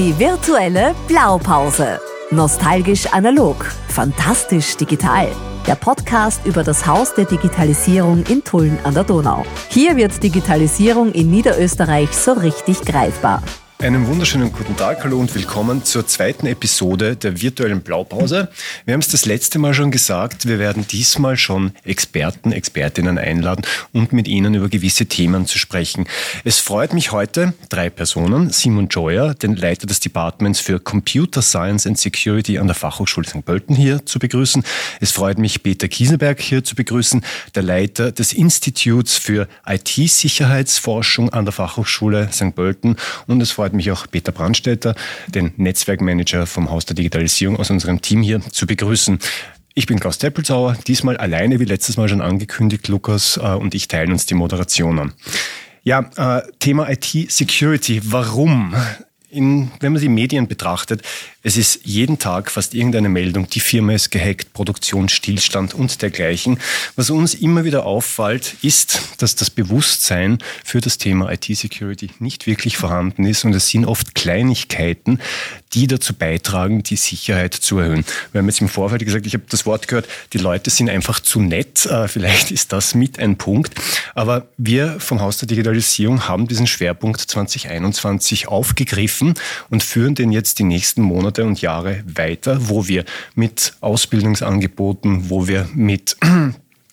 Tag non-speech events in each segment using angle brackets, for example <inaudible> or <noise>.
Die virtuelle Blaupause. Nostalgisch analog, fantastisch digital. Der Podcast über das Haus der Digitalisierung in Tulln an der Donau. Hier wird Digitalisierung in Niederösterreich so richtig greifbar. Einen wunderschönen guten Tag, hallo und willkommen zur zweiten Episode der virtuellen Blaupause. Wir haben es das letzte Mal schon gesagt, wir werden diesmal schon Experten, Expertinnen einladen und mit ihnen über gewisse Themen zu sprechen. Es freut mich heute, drei Personen, Simon Joyer, den Leiter des Departments für Computer Science and Security an der Fachhochschule St. Pölten hier zu begrüßen. Es freut mich, Peter Kiesenberg hier zu begrüßen, der Leiter des Instituts für IT-Sicherheitsforschung an der Fachhochschule St. Pölten und es freut freut mich auch Peter Brandstätter, den Netzwerkmanager vom Haus der Digitalisierung aus unserem Team hier zu begrüßen. Ich bin Klaus Teppelzauer, diesmal alleine, wie letztes Mal schon angekündigt, Lukas äh, und ich teilen uns die Moderation an. Ja, äh, Thema IT-Security. Warum? In, wenn man die Medien betrachtet, es ist jeden Tag fast irgendeine Meldung, die Firma ist gehackt, Produktionsstillstand und dergleichen. Was uns immer wieder auffällt, ist, dass das Bewusstsein für das Thema IT-Security nicht wirklich vorhanden ist und es sind oft Kleinigkeiten, die dazu beitragen, die Sicherheit zu erhöhen. Wir haben jetzt im Vorfeld gesagt, ich habe das Wort gehört, die Leute sind einfach zu nett. Äh, vielleicht ist das mit ein Punkt. Aber wir vom Haus der Digitalisierung haben diesen Schwerpunkt 2021 aufgegriffen und führen den jetzt die nächsten Monate Monate und Jahre weiter, wo wir mit Ausbildungsangeboten, wo wir mit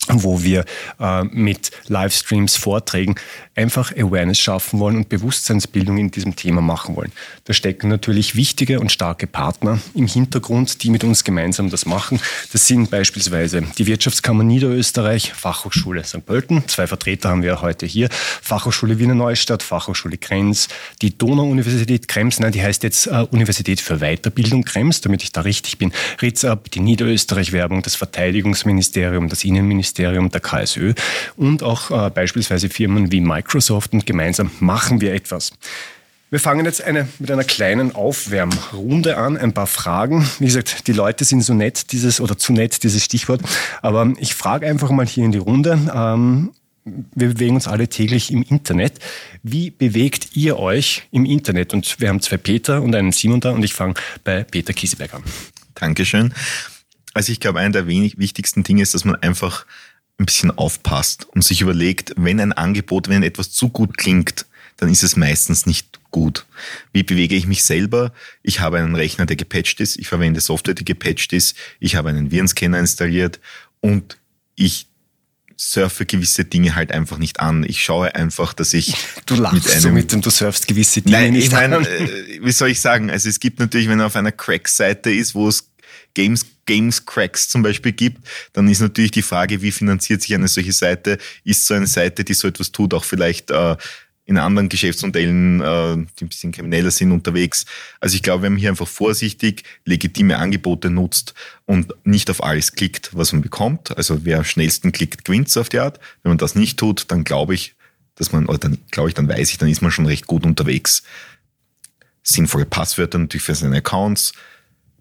wo wir äh, mit Livestreams, Vorträgen einfach Awareness schaffen wollen und Bewusstseinsbildung in diesem Thema machen wollen. Da stecken natürlich wichtige und starke Partner im Hintergrund, die mit uns gemeinsam das machen. Das sind beispielsweise die Wirtschaftskammer Niederösterreich, Fachhochschule St. Pölten, zwei Vertreter haben wir heute hier, Fachhochschule Wiener Neustadt, Fachhochschule Krems, die Donau-Universität Krems, nein, die heißt jetzt äh, Universität für Weiterbildung Krems, damit ich da richtig bin, Ritzab, die Niederösterreich-Werbung, das Verteidigungsministerium, das Innenministerium, der KSÖ und auch äh, beispielsweise Firmen wie Microsoft Microsoft und gemeinsam machen wir etwas. Wir fangen jetzt eine, mit einer kleinen Aufwärmrunde an, ein paar Fragen. Wie gesagt, die Leute sind so nett, dieses oder zu nett, dieses Stichwort. Aber ich frage einfach mal hier in die Runde. Ähm, wir bewegen uns alle täglich im Internet. Wie bewegt ihr euch im Internet? Und wir haben zwei Peter und einen Simon da und ich fange bei Peter Kieseberg an. Dankeschön. Also ich glaube, einer der wenig wichtigsten Dinge ist, dass man einfach ein bisschen aufpasst und sich überlegt, wenn ein Angebot, wenn etwas zu gut klingt, dann ist es meistens nicht gut. Wie bewege ich mich selber? Ich habe einen Rechner, der gepatcht ist, ich verwende Software, die gepatcht ist, ich habe einen Virenscanner installiert und ich surfe gewisse Dinge halt einfach nicht an. Ich schaue einfach, dass ich <laughs> du lachst mit einem, so mit dem du surfst gewisse Dinge Nein, nicht ich meine, äh, wie soll ich sagen? Also es gibt natürlich, wenn er auf einer Crack-Seite ist, wo es Games, Games Cracks zum Beispiel gibt, dann ist natürlich die Frage, wie finanziert sich eine solche Seite? Ist so eine Seite, die so etwas tut, auch vielleicht äh, in anderen Geschäftsmodellen, äh, die ein bisschen krimineller sind, unterwegs. Also ich glaube, wenn man hier einfach vorsichtig legitime Angebote nutzt und nicht auf alles klickt, was man bekommt, also wer am schnellsten klickt, gewinnt auf die Art. Wenn man das nicht tut, dann glaube ich, dass man, oder dann glaube ich, dann weiß ich, dann ist man schon recht gut unterwegs. Sinnvolle Passwörter natürlich für seine Accounts,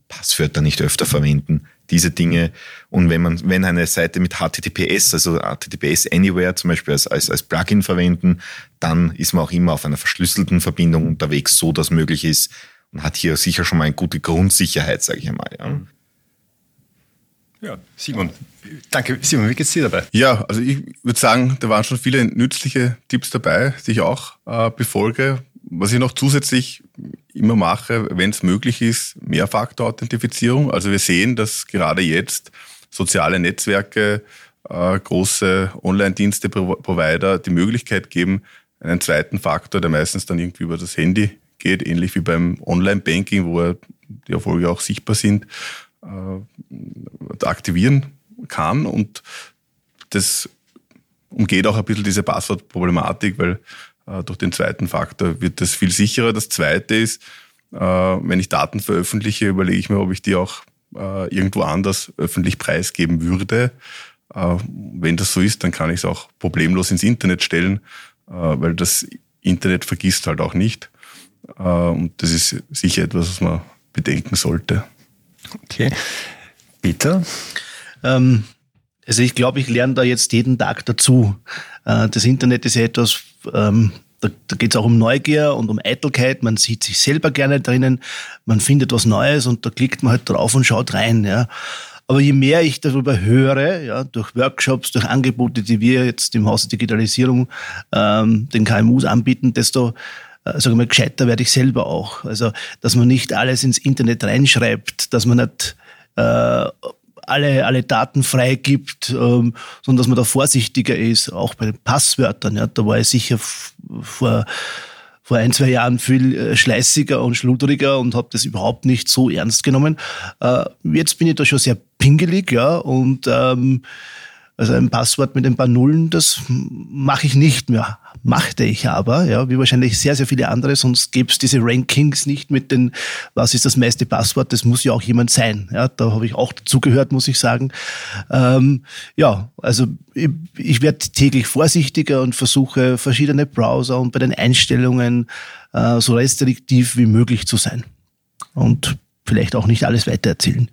Passwörter nicht öfter verwenden, diese Dinge. Und wenn man, wenn eine Seite mit HTTPS, also HTTPS Anywhere zum Beispiel als, als, als Plugin verwenden, dann ist man auch immer auf einer verschlüsselten Verbindung unterwegs, so dass möglich ist und hat hier sicher schon mal eine gute Grundsicherheit, sage ich einmal. Ja. Ja, Simon, danke. Simon, wie geht's dir dabei? Ja, also ich würde sagen, da waren schon viele nützliche Tipps dabei, die ich auch äh, befolge. Was ich noch zusätzlich immer mache, wenn es möglich ist, Mehrfaktor-Authentifizierung. Also wir sehen, dass gerade jetzt soziale Netzwerke, äh, große Online-Dienste, Provider die Möglichkeit geben, einen zweiten Faktor, der meistens dann irgendwie über das Handy geht, ähnlich wie beim Online-Banking, wo die Erfolge auch sichtbar sind, äh, aktivieren kann. Und das umgeht auch ein bisschen diese Passwortproblematik, weil durch den zweiten Faktor wird das viel sicherer. Das zweite ist, äh, wenn ich Daten veröffentliche, überlege ich mir, ob ich die auch äh, irgendwo anders öffentlich preisgeben würde. Wenn das so ist, dann kann ich es auch problemlos ins Internet stellen, weil das Internet vergisst halt auch nicht. Und das ist sicher etwas, was man bedenken sollte. Okay. Peter? Ähm, also ich glaube, ich lerne da jetzt jeden Tag dazu. Das Internet ist etwas, ähm, da, da geht es auch um Neugier und um Eitelkeit. Man sieht sich selber gerne drinnen, man findet was Neues und da klickt man halt drauf und schaut rein. Ja. Aber je mehr ich darüber höre, ja, durch Workshops, durch Angebote, die wir jetzt im Haus der Digitalisierung ähm, den KMUs anbieten, desto äh, sagen wir, gescheiter werde ich selber auch. Also, dass man nicht alles ins Internet reinschreibt, dass man nicht äh, alle, alle Daten freigibt, ähm, sondern dass man da vorsichtiger ist, auch bei den Passwörtern. Ja, da war ich sicher vor, vor ein, zwei Jahren viel äh, schleißiger und schludriger und habe das überhaupt nicht so ernst genommen. Äh, jetzt bin ich da schon sehr pingelig, ja, und ähm, also ein Passwort mit ein paar Nullen, das mache ich nicht mehr machte ich aber, ja, wie wahrscheinlich sehr, sehr viele andere, sonst gäbe es diese Rankings nicht mit den, was ist das meiste Passwort, das muss ja auch jemand sein. Ja, da habe ich auch dazugehört, muss ich sagen. Ähm, ja, also ich, ich werde täglich vorsichtiger und versuche verschiedene Browser und bei den Einstellungen äh, so restriktiv wie möglich zu sein. Und vielleicht auch nicht alles weitererzählen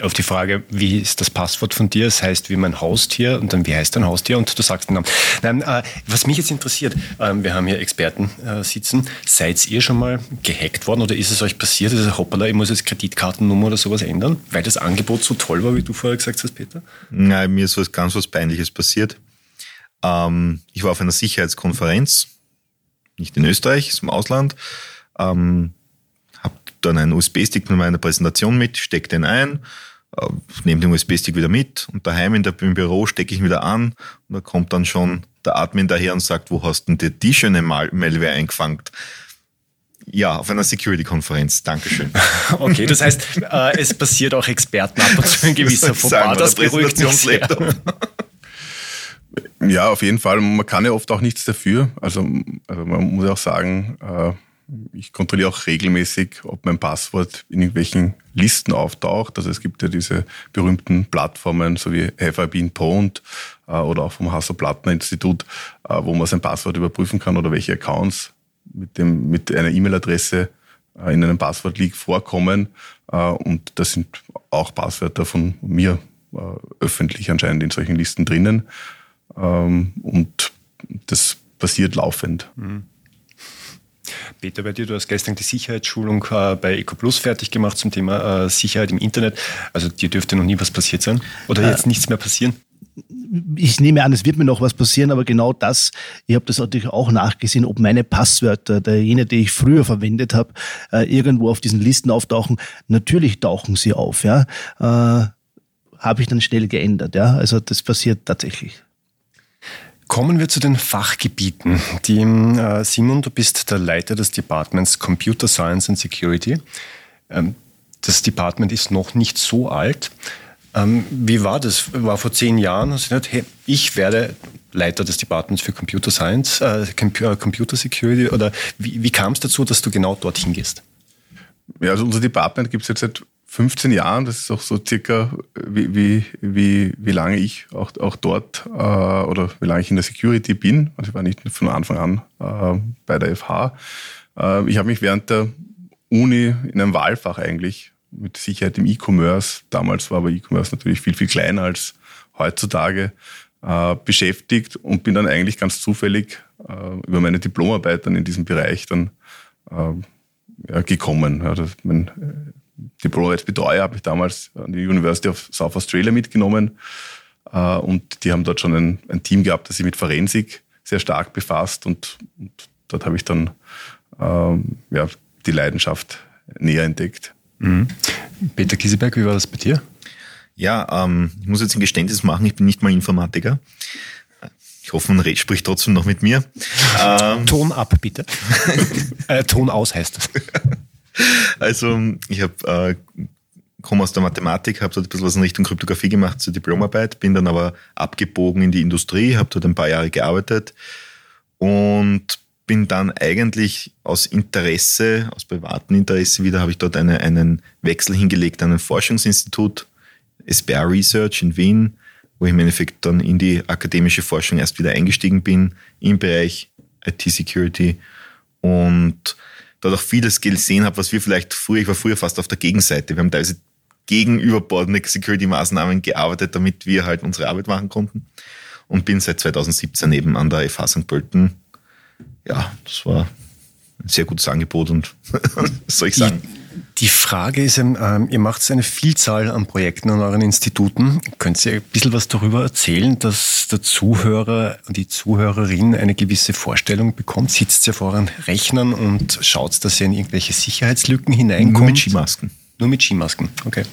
auf die Frage, wie ist das Passwort von dir? Es heißt wie mein Haustier und dann wie heißt dein Haustier? Und du sagst den Namen. Nein, äh, was mich jetzt interessiert, äh, wir haben hier Experten äh, sitzen. Seid ihr schon mal gehackt worden oder ist es euch passiert? Also hoppala, ich muss jetzt Kreditkartennummer oder sowas ändern, weil das Angebot so toll war, wie du vorher gesagt hast, Peter? Nein, mir ist was ganz was Peinliches passiert. Ähm, ich war auf einer Sicherheitskonferenz, nicht in Österreich, ist im Ausland. Ähm, dann einen USB-Stick mit meiner Präsentation mit, stecke den ein, äh, nehme den USB-Stick wieder mit und daheim in der, im Büro stecke ich ihn wieder an und da kommt dann schon der Admin daher und sagt, wo hast denn dir die schöne Mal Malware eingefangen? Ja, auf einer Security-Konferenz. Dankeschön. <laughs> Okay, das heißt, äh, es passiert auch Experten ab und zu ein gewisser Fauxpas. Das beruhigt mich sehr. <laughs> <laughs> Ja, auf jeden Fall. Man kann ja oft auch nichts dafür. Also, also man muss auch sagen, äh, ich kontrolliere auch regelmäßig, ob mein Passwort in irgendwelchen Listen auftaucht. Also es gibt ja diese berühmten Plattformen, so wie Have I Been Pwned äh, oder auch vom Hasso-Plattner-Institut, äh, wo man sein Passwort überprüfen kann oder welche Accounts mit, dem, mit einer E-Mail-Adresse äh, in einem Passwort-Leak vorkommen. Und da sind auch Passwörter von mir öffentlich anscheinend in solchen Listen drinnen. Ähm, und das passiert laufend. Mhm. Peter, bei dir, du hast gestern die Sicherheitsschulung äh, bei EcoPlus fertig gemacht zum Thema äh, Sicherheit im Internet. Also dir dürfte noch nie was passiert sein oder äh, jetzt nichts mehr passieren? ich nehme an, es wird mir noch was passieren, aber genau das, ich habe das natürlich auch nachgesehen, ob meine Passwörter, der jene, die ich früher verwendet habe, äh, irgendwo auf diesen Listen auftauchen. Natürlich tauchen sie auf, ja. Äh, habe ich dann schnell geändert, ja. Also das passiert tatsächlich. Kommen wir zu den Fachgebieten. Die, äh, Simon, du bist der Leiter des Departments Computer Science and Security. Ähm, das Department ist noch nicht so alt. Ähm, wie war das? War vor zehn Jahren, hast du gesagt, hey, ich werde Leiter des Departments für Computer Science, äh, Computer Security, oder wie, wie kam es dazu, dass du genau dorthin gehst? Ja, also unser Department gibt es jetzt seit 15 Jahren, das ist auch so circa, wie, wie, wie, wie lange ich auch, auch dort äh, oder wie lange ich in der Security bin. Also ich war nicht von Anfang an äh, bei der FH. Äh, ich habe mich während der Uni in einem Wahlfach eigentlich mit Sicherheit im E-Commerce, damals war aber E-Commerce natürlich viel, viel kleiner als heutzutage, äh, beschäftigt und bin dann eigentlich ganz zufällig äh, über meine Diplomarbeit dann in diesem Bereich dann äh, ja, gekommen. Ja, das, mein, Diplom als Betreuer habe ich damals an die University of South Australia mitgenommen. Äh, und die haben dort schon ein, ein Team gehabt, das sich mit Forensik sehr stark befasst. Und, und dort habe ich dann ähm, ja, die Leidenschaft näher entdeckt. Mhm. Peter Kieseberg, wie war das bei dir? Ja, ähm, ich muss jetzt ein Geständnis machen, ich bin nicht mal Informatiker. Ich hoffe, man spricht trotzdem noch mit mir. <laughs> Ähm, Ton ab, bitte. <laughs> äh, Ton aus heißt das. <laughs> Also ich habe äh, komme aus der Mathematik, habe dort ein bisschen was in Richtung Kryptographie gemacht zur Diplomarbeit, bin dann aber abgebogen in die Industrie, habe dort ein paar Jahre gearbeitet und bin dann eigentlich aus Interesse, aus privatem Interesse wieder, habe ich dort eine, einen Wechsel hingelegt an ein Forschungsinstitut, SBR Research in Wien, wo ich im Endeffekt dann in die akademische Forschung erst wieder eingestiegen bin im Bereich IT-Security und dort auch vieles gesehen habe, was wir vielleicht früher, ich war früher fast auf der Gegenseite. Wir haben teilweise gegen überbordende Security-Maßnahmen gearbeitet, damit wir halt unsere Arbeit machen konnten. Und bin seit 2017 eben an der FH St. Pölten ja, das war ein sehr gutes Angebot und <laughs> was soll ich sagen? Die Frage ist, ähm, ihr macht eine Vielzahl an Projekten an euren Instituten. Könnt ihr ein bisschen was darüber erzählen, dass der Zuhörer und die Zuhörerin eine gewisse Vorstellung bekommt? Sitzt ihr vor euren Rechnern und schaut, dass ihr in irgendwelche Sicherheitslücken hineinkommt? Nur mit Skimasken. Nur mit Skimasken, okay.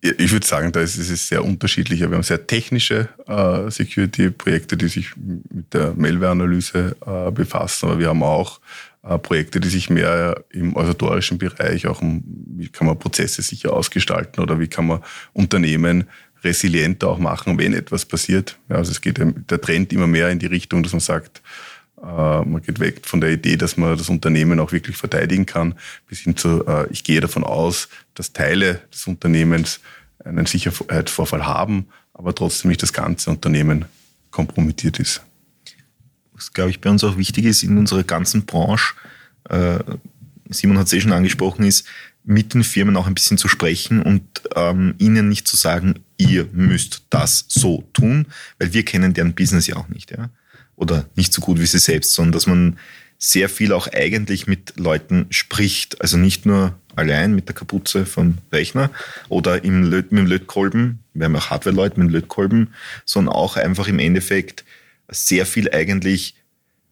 Ich würde sagen, da ist es sehr unterschiedlich. Wir haben sehr technische äh, Security-Projekte, die sich mit der Malware-Analyse äh, befassen, aber wir haben auch Projekte, die sich mehr im organisatorischen Bereich auch um, wie kann man Prozesse sicher ausgestalten oder wie kann man Unternehmen resilienter auch machen, wenn etwas passiert. Ja, also es geht der Trend immer mehr in die Richtung, dass man sagt, äh, man geht weg von der Idee, dass man das Unternehmen auch wirklich verteidigen kann, bis hin zu, äh, ich gehe davon aus, dass Teile des Unternehmens einen Sicherheitsvorfall haben, aber trotzdem nicht das ganze Unternehmen kompromittiert ist. Was, glaube ich, bei uns auch wichtig ist in unserer ganzen Branche, äh, Simon hat es eh schon angesprochen, ist, mit den Firmen auch ein bisschen zu sprechen und ähm, ihnen nicht zu sagen, ihr müsst das so tun, weil wir kennen deren Business ja auch nicht, ja. Oder nicht so gut wie sie selbst, sondern dass man sehr viel auch eigentlich mit Leuten spricht. Also nicht nur allein mit der Kapuze vom Rechner oder im Löt, mit dem Lötkolben, wir haben auch Hardware-Leute mit dem Lötkolben, sondern auch einfach im Endeffekt sehr viel eigentlich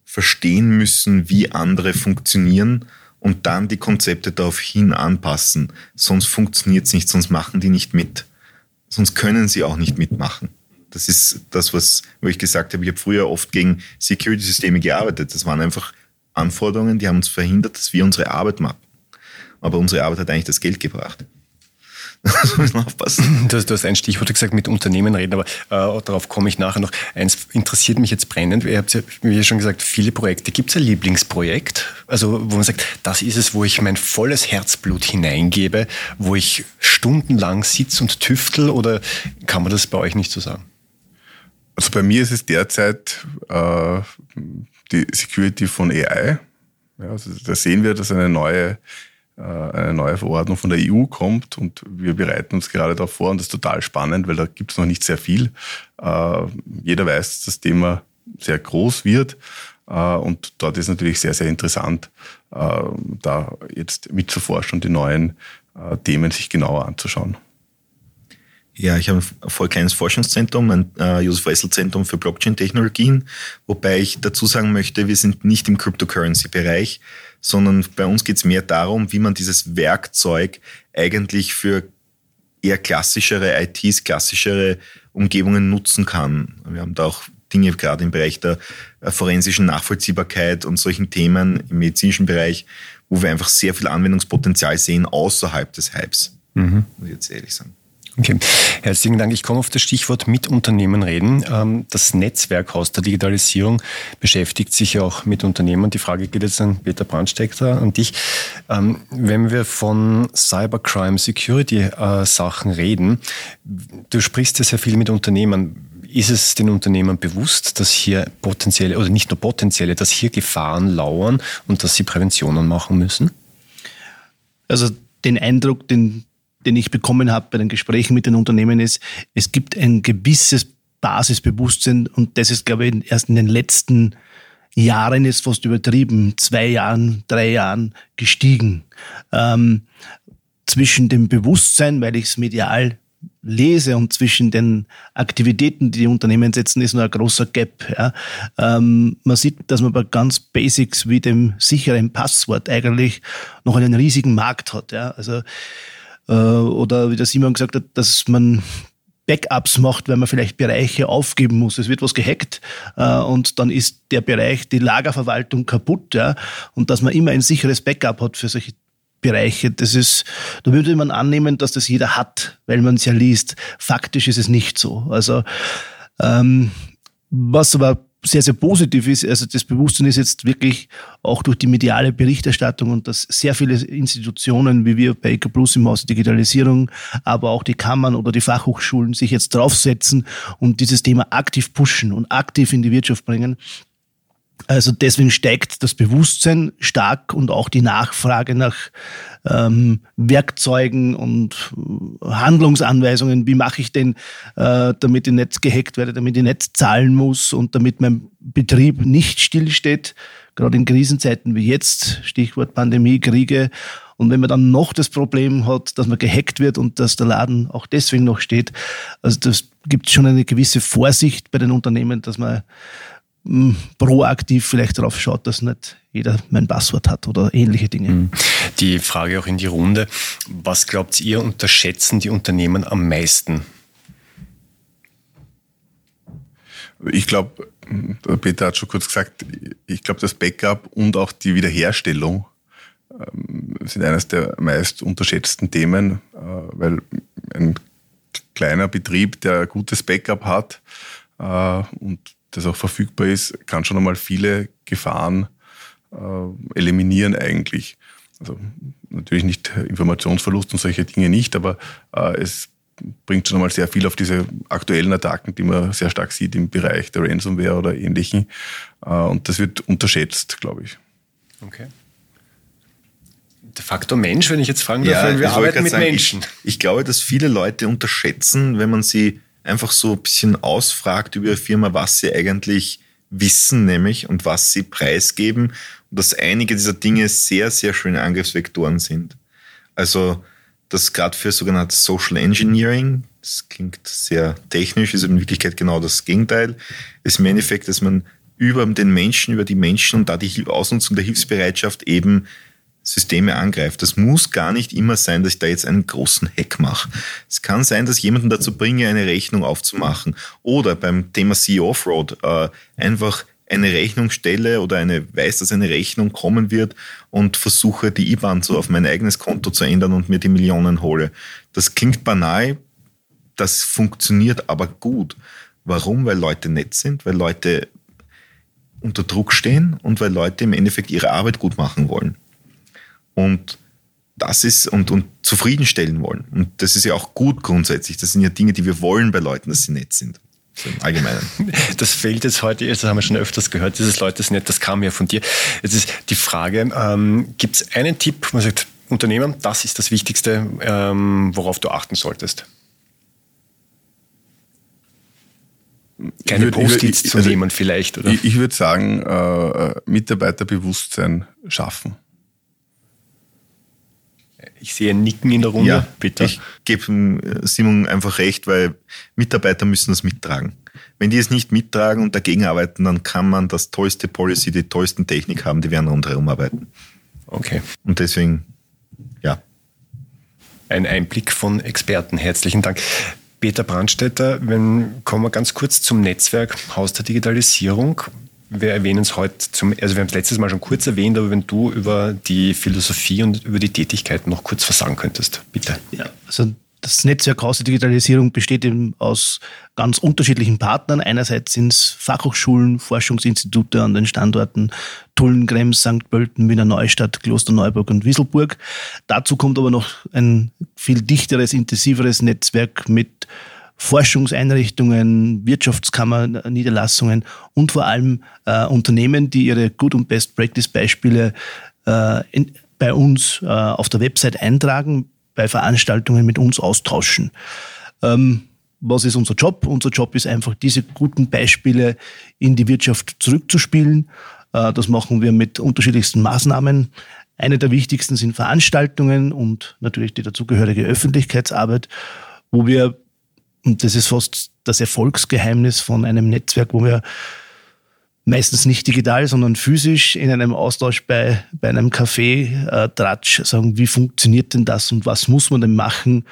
verstehen müssen, wie andere funktionieren und dann die Konzepte daraufhin anpassen. Sonst funktioniert es nicht, sonst machen die nicht mit. Sonst können sie auch nicht mitmachen. Das ist das, was wo ich gesagt habe. Ich habe früher oft gegen Security-Systeme gearbeitet. Das waren einfach Anforderungen, die haben uns verhindert, dass wir unsere Arbeit machen. Aber unsere Arbeit hat eigentlich das Geld gebracht. das müssen wir aufpassen. <laughs> Du hast, du hast ein Stichwort gesagt mit Unternehmen reden, aber äh, darauf komme ich nachher noch. Eins interessiert mich jetzt brennend. Ihr habt ja, wie schon gesagt, viele Projekte. Gibt es ein Lieblingsprojekt? Also, wo man sagt, das ist es, wo ich mein volles Herzblut hineingebe, wo ich stundenlang sitze und tüftel oder kann man das bei euch nicht so sagen? Also bei mir ist es derzeit äh, die Security von AI. Ja, also da sehen wir, dass eine neue eine neue Verordnung von der EU kommt und wir bereiten uns gerade darauf vor und das ist total spannend, weil da gibt es noch nicht sehr viel. Äh, jeder weiß, dass das Thema sehr groß wird äh, und dort ist natürlich sehr, sehr interessant, da jetzt mitzuforschen und die neuen Themen sich genauer anzuschauen. Ja, ich habe ein voll kleines Forschungszentrum, ein äh, Josef Wessel Zentrum für Blockchain-Technologien, wobei ich dazu sagen möchte, wir sind nicht im Cryptocurrency-Bereich, sondern bei uns geht es mehr darum, wie man dieses Werkzeug eigentlich für eher klassischere ITs, klassischere Umgebungen nutzen kann. Wir haben da auch Dinge gerade im Bereich der äh, forensischen Nachvollziehbarkeit und solchen Themen im medizinischen Bereich, wo wir einfach sehr viel Anwendungspotenzial sehen außerhalb des Hypes, mhm. muss ich jetzt ehrlich sagen. Okay, herzlichen Dank. Ich komme auf das Stichwort mit Unternehmen reden. Ähm, das Netzwerkhaus der Digitalisierung beschäftigt sich ja auch mit Unternehmen. Die Frage geht jetzt an Peter Brandstecker, an dich. Ähm, wenn wir von Cybercrime Security äh, Sachen reden, du sprichst ja sehr viel mit Unternehmen. Ist es den Unternehmern bewusst, dass hier potenzielle, oder nicht nur potenzielle, dass hier Gefahren lauern und dass sie Präventionen machen müssen? Also den Eindruck, den den ich bekommen habe bei den Gesprächen mit den Unternehmen, ist, es gibt ein gewisses Basisbewusstsein und das ist, glaube ich, erst in den letzten Jahren ist fast übertrieben, zwei Jahren, drei Jahren gestiegen. Ähm, zwischen dem Bewusstsein, weil ich es medial lese und zwischen den Aktivitäten, die die Unternehmen setzen, ist nur ein großer Gap. Ja. Ähm, man sieht, dass man bei ganz Basics wie dem sicheren Passwort eigentlich noch einen riesigen Markt hat. Ja. Also äh, oder wie der Simon gesagt hat, dass man Backups macht, weil man vielleicht Bereiche aufgeben muss. Es wird was gehackt äh, und dann ist der Bereich, die Lagerverwaltung kaputt. Ja? Und dass man immer ein sicheres Backup hat für solche Bereiche, das ist, da würde man annehmen, dass das jeder hat, weil man es ja liest. Faktisch ist es nicht so. Also ähm, was aber sehr, sehr positiv ist. Also das Bewusstsein ist jetzt wirklich auch durch die mediale Berichterstattung und dass sehr viele Institutionen, wie wir bei EcoPlus im Haus Digitalisierung, aber auch die Kammern oder die Fachhochschulen sich jetzt draufsetzen und dieses Thema aktiv pushen und aktiv in die Wirtschaft bringen. Also deswegen steigt das Bewusstsein stark und auch die Nachfrage nach ähm, Werkzeugen und äh, Handlungsanweisungen. Wie mache ich denn, äh, damit ich nicht gehackt werde, damit ich nicht zahlen muss und damit mein Betrieb nicht stillsteht, gerade in Krisenzeiten wie jetzt, Stichwort Pandemie, Kriege. Und wenn man dann noch das Problem hat, dass man gehackt wird und dass der Laden auch deswegen noch steht, also das gibt schon eine gewisse Vorsicht bei den Unternehmen, dass man proaktiv vielleicht darauf schaut, dass nicht jeder mein Passwort hat oder ähnliche Dinge. Mhm. Die Frage auch in die Runde. Was glaubt ihr, unterschätzen die Unternehmen am meisten? Ich glaube, Peter hat schon kurz gesagt, ich glaube, das Backup und auch die Wiederherstellung ähm, sind eines der meist unterschätzten Themen, äh, weil ein kleiner Betrieb, der ein gutes Backup hat äh, und das auch verfügbar ist, kann schon einmal viele Gefahren äh, eliminieren eigentlich. Also natürlich nicht Informationsverlust und solche Dinge nicht, aber äh, es bringt schon einmal sehr viel auf diese aktuellen Attacken, die man sehr stark sieht im Bereich der Ransomware oder ähnlichen. Äh, und das wird unterschätzt, glaube ich. Okay. Der Faktor Mensch, wenn ich jetzt fragen darf, ja, wir arbeiten mit sagen, Menschen. Ich, ich glaube, dass viele Leute unterschätzen, wenn man sie einfach so ein bisschen ausfragt über ihre Firma, was sie eigentlich wissen, nämlich und was sie preisgeben und dass einige dieser Dinge sehr, sehr schöne Angriffsvektoren sind. Also das gerade für sogenannte Social Engineering, das klingt sehr technisch, ist in Wirklichkeit genau das Gegenteil, ist im Endeffekt, dass man über den Menschen, über die Menschen und da die Ausnutzung der Hilfsbereitschaft eben Systeme angreift. Das muss gar nicht immer sein, dass ich da jetzt einen großen Hack mache. Es kann sein, dass ich jemanden dazu bringe, eine Rechnung aufzumachen. Oder beim Thema CEO Offroad äh, einfach eine Rechnung stelle oder eine weiß, dass eine Rechnung kommen wird und versuche, die IBAN so auf mein eigenes Konto zu ändern und mir die Millionen hole. Das klingt banal, das funktioniert aber gut. Warum? Weil Leute nett sind, weil Leute unter Druck stehen und weil Leute im Endeffekt ihre Arbeit gut machen wollen. Und das ist und, und zufriedenstellen wollen. Und das ist ja auch gut grundsätzlich. Das sind ja Dinge, die wir wollen bei Leuten, dass sie nett sind. So im Allgemeinen. <laughs> Das fehlt jetzt heute, das haben wir schon öfters gehört, dieses Leute sind nett, das kam ja von dir. Jetzt ist die Frage, ähm, gibt es einen Tipp, man sagt, Unternehmer, das ist das Wichtigste, ähm, worauf du achten solltest? Keine Post-its zu also nehmen vielleicht, oder? Ich, ich würde sagen, äh, Mitarbeiterbewusstsein schaffen. Ich sehe ein Nicken in der Runde. Ja, bitte. Ich gebe äh, Simon einfach recht, weil Mitarbeiter müssen das mittragen. Wenn die es nicht mittragen und dagegen arbeiten, dann kann man das tollste Policy, die tollsten Technik haben, die werden rundherum arbeiten. Okay. Und deswegen, ja. Ein Einblick von Experten. Herzlichen Dank. Peter Brandstätter, wenn, kommen wir ganz kurz zum Netzwerk Haus der Digitalisierung wir erwähnen es heute zum, also wir haben es letztes Mal schon kurz erwähnt, aber wenn du über die Philosophie und über die Tätigkeit noch kurz versagen könntest, bitte. Ja, also das Netzwerk Haus der Digitalisierung besteht eben aus ganz unterschiedlichen Partnern. Einerseits sind es Fachhochschulen, Forschungsinstitute an den Standorten Tulln, Krems, St. Pölten, Wiener Neustadt, Klosterneuburg und Wieselburg. Dazu kommt aber noch ein viel dichteres, intensiveres Netzwerk mit Forschungseinrichtungen, Wirtschaftskammer, Niederlassungen und vor allem äh, Unternehmen, die ihre Good- und Best-Practice-Beispiele äh, bei uns äh, auf der Website eintragen, bei Veranstaltungen mit uns austauschen. Ähm, was ist unser Job? Unser Job ist einfach, diese guten Beispiele in die Wirtschaft zurückzuspielen. Äh, das machen wir mit unterschiedlichsten Maßnahmen. Eine der wichtigsten sind Veranstaltungen und natürlich die dazugehörige Öffentlichkeitsarbeit, wo wir und das ist fast das Erfolgsgeheimnis von einem Netzwerk, wo wir meistens nicht digital, sondern physisch in einem Austausch bei, bei einem Café äh, Tratsch sagen, wie funktioniert denn das und was muss man denn machen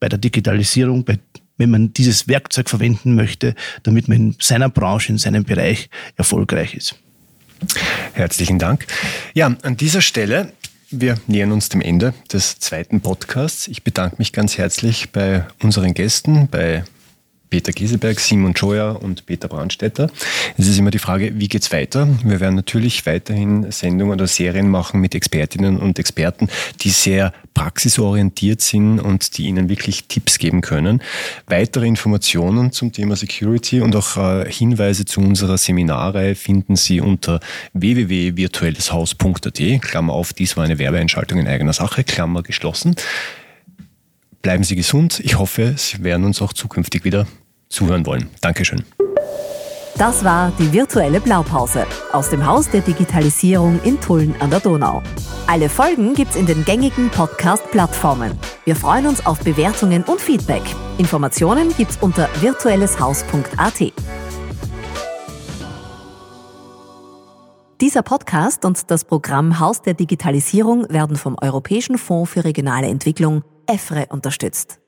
bei der Digitalisierung, bei, wenn man dieses Werkzeug verwenden möchte, damit man in seiner Branche, in seinem Bereich erfolgreich ist. Herzlichen Dank. Ja, an dieser Stelle wir nähern uns dem Ende des zweiten Podcasts. Ich bedanke mich ganz herzlich bei unseren Gästen, bei Peter Gieseberg, Simon Scheuer und Peter Brandstetter. Es ist immer die Frage, wie geht's weiter? Wir werden natürlich weiterhin Sendungen oder Serien machen mit Expertinnen und Experten, die sehr praxisorientiert sind und die Ihnen wirklich Tipps geben können. Weitere Informationen zum Thema Security und auch äh, Hinweise zu unserer Seminarreihe finden Sie unter www.virtuelleshaus.at. Klammer auf, dies war eine Werbeeinschaltung in eigener Sache, Klammer geschlossen. Bleiben Sie gesund. Ich hoffe, Sie werden uns auch zukünftig wieder zuhören wollen. Dankeschön. Das war die virtuelle Blaupause aus dem Haus der Digitalisierung in Tulln an der Donau. Alle Folgen gibt's in den gängigen Podcast-Plattformen. Wir freuen uns auf Bewertungen und Feedback. Informationen gibt's unter virtuelleshaus.at. Dieser Podcast und das Programm Haus der Digitalisierung werden vom Europäischen Fonds für regionale Entwicklung EFRE unterstützt.